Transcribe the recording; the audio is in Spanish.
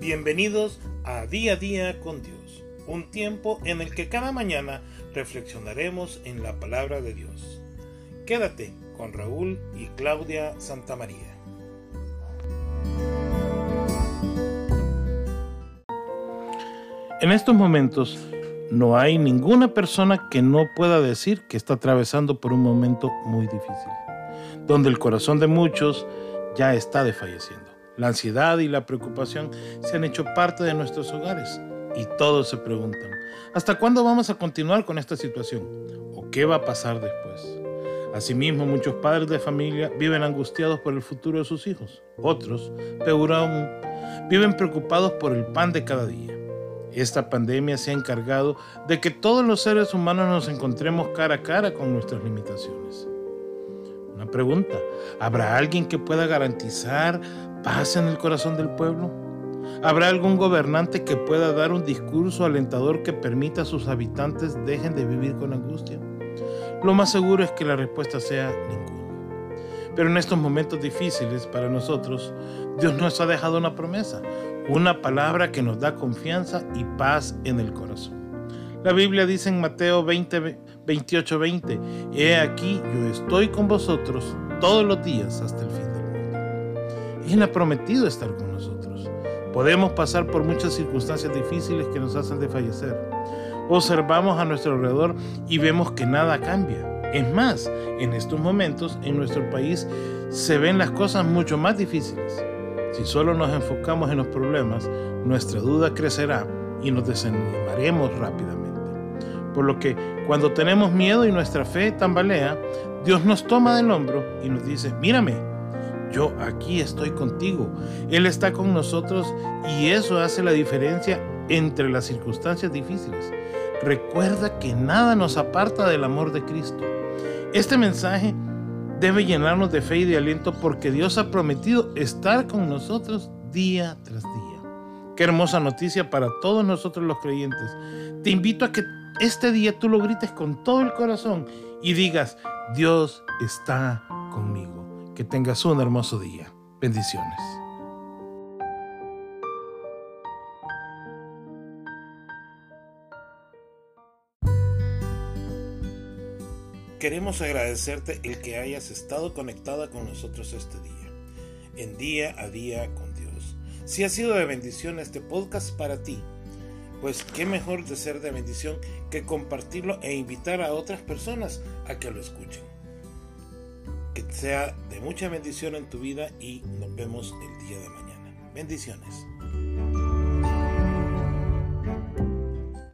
Bienvenidos a Día a Día con Dios, un tiempo en el que cada mañana reflexionaremos en la palabra de Dios. Quédate con Raúl y Claudia Santamaría. En estos momentos no hay ninguna persona que no pueda decir que está atravesando por un momento muy difícil, donde el corazón de muchos ya está desfalleciendo. La ansiedad y la preocupación se han hecho parte de nuestros hogares y todos se preguntan, ¿hasta cuándo vamos a continuar con esta situación? ¿O qué va a pasar después? Asimismo, muchos padres de familia viven angustiados por el futuro de sus hijos. Otros, peor aún, viven preocupados por el pan de cada día. Esta pandemia se ha encargado de que todos los seres humanos nos encontremos cara a cara con nuestras limitaciones. Una pregunta, ¿habrá alguien que pueda garantizar paz en el corazón del pueblo? ¿Habrá algún gobernante que pueda dar un discurso alentador que permita a sus habitantes dejen de vivir con angustia? Lo más seguro es que la respuesta sea ninguno. Pero en estos momentos difíciles para nosotros, Dios nos ha dejado una promesa, una palabra que nos da confianza y paz en el corazón. La Biblia dice en Mateo 20, 28, 20, He aquí, yo estoy con vosotros todos los días hasta el fin él ha prometido estar con nosotros. Podemos pasar por muchas circunstancias difíciles que nos hacen fallecer. Observamos a nuestro alrededor y vemos que nada cambia. Es más, en estos momentos en nuestro país se ven las cosas mucho más difíciles. Si solo nos enfocamos en los problemas, nuestra duda crecerá y nos desanimaremos rápidamente. Por lo que cuando tenemos miedo y nuestra fe tambalea, Dios nos toma del hombro y nos dice, mírame, yo aquí estoy contigo. Él está con nosotros y eso hace la diferencia entre las circunstancias difíciles. Recuerda que nada nos aparta del amor de Cristo. Este mensaje debe llenarnos de fe y de aliento porque Dios ha prometido estar con nosotros día tras día. Qué hermosa noticia para todos nosotros los creyentes. Te invito a que este día tú lo grites con todo el corazón y digas, Dios está conmigo. Que tengas un hermoso día. Bendiciones. Queremos agradecerte el que hayas estado conectada con nosotros este día, en día a día con Dios. Si ha sido de bendición este podcast para ti, pues qué mejor de ser de bendición que compartirlo e invitar a otras personas a que lo escuchen sea de mucha bendición en tu vida y nos vemos el día de mañana. Bendiciones.